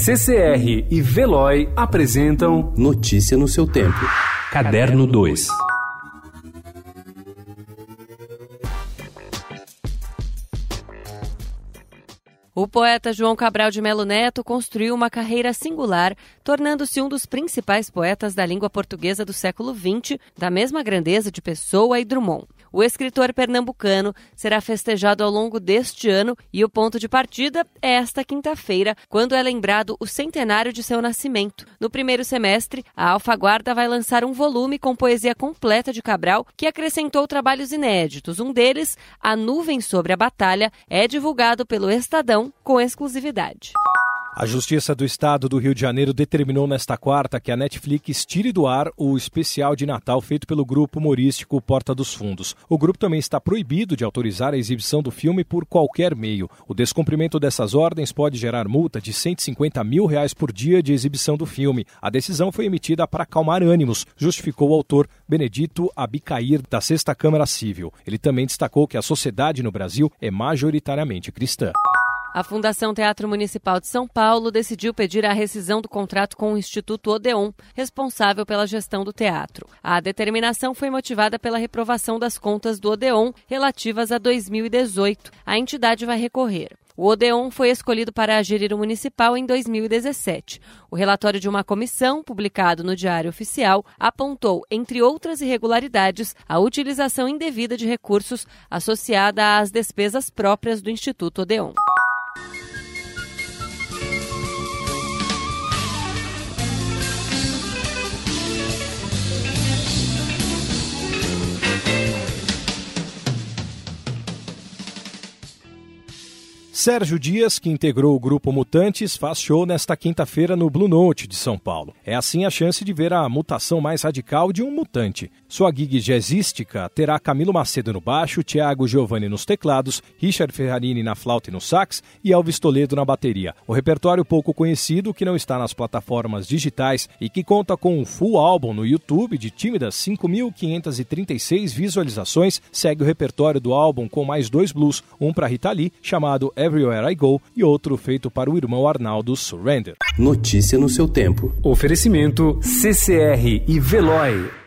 CCR e Veloy apresentam Notícia no seu tempo. Caderno 2. O poeta João Cabral de Melo Neto construiu uma carreira singular, tornando-se um dos principais poetas da língua portuguesa do século XX, da mesma grandeza de Pessoa e Drummond. O escritor pernambucano será festejado ao longo deste ano e o ponto de partida é esta quinta-feira, quando é lembrado o centenário de seu nascimento. No primeiro semestre, a Alfaguarda vai lançar um volume com poesia completa de Cabral, que acrescentou trabalhos inéditos. Um deles, A Nuvem sobre a Batalha, é divulgado pelo Estadão com exclusividade. A Justiça do Estado do Rio de Janeiro determinou nesta quarta que a Netflix tire do ar o especial de Natal feito pelo grupo humorístico Porta dos Fundos. O grupo também está proibido de autorizar a exibição do filme por qualquer meio. O descumprimento dessas ordens pode gerar multa de 150 mil reais por dia de exibição do filme. A decisão foi emitida para acalmar ânimos, justificou o autor Benedito Abicair, da Sexta Câmara Civil. Ele também destacou que a sociedade no Brasil é majoritariamente cristã. A Fundação Teatro Municipal de São Paulo decidiu pedir a rescisão do contrato com o Instituto Odeon, responsável pela gestão do teatro. A determinação foi motivada pela reprovação das contas do Odeon relativas a 2018. A entidade vai recorrer. O Odeon foi escolhido para gerir o municipal em 2017. O relatório de uma comissão, publicado no Diário Oficial, apontou, entre outras irregularidades, a utilização indevida de recursos associada às despesas próprias do Instituto Odeon. Sérgio Dias, que integrou o grupo Mutantes, faz show nesta quinta-feira no Blue Note de São Paulo. É assim a chance de ver a mutação mais radical de um mutante. Sua gig jazzística terá Camilo Macedo no baixo, Thiago Giovanni nos teclados, Richard Ferrarini na flauta e no sax e Elvis Toledo na bateria. O repertório pouco conhecido, que não está nas plataformas digitais e que conta com um full álbum no YouTube de tímidas 5.536 visualizações, segue o repertório do álbum com mais dois blues, um para Rita Lee, chamado Everywhere I Go e outro feito para o irmão Arnaldo Surrender. Notícia no seu tempo. Oferecimento CCR e Veloy.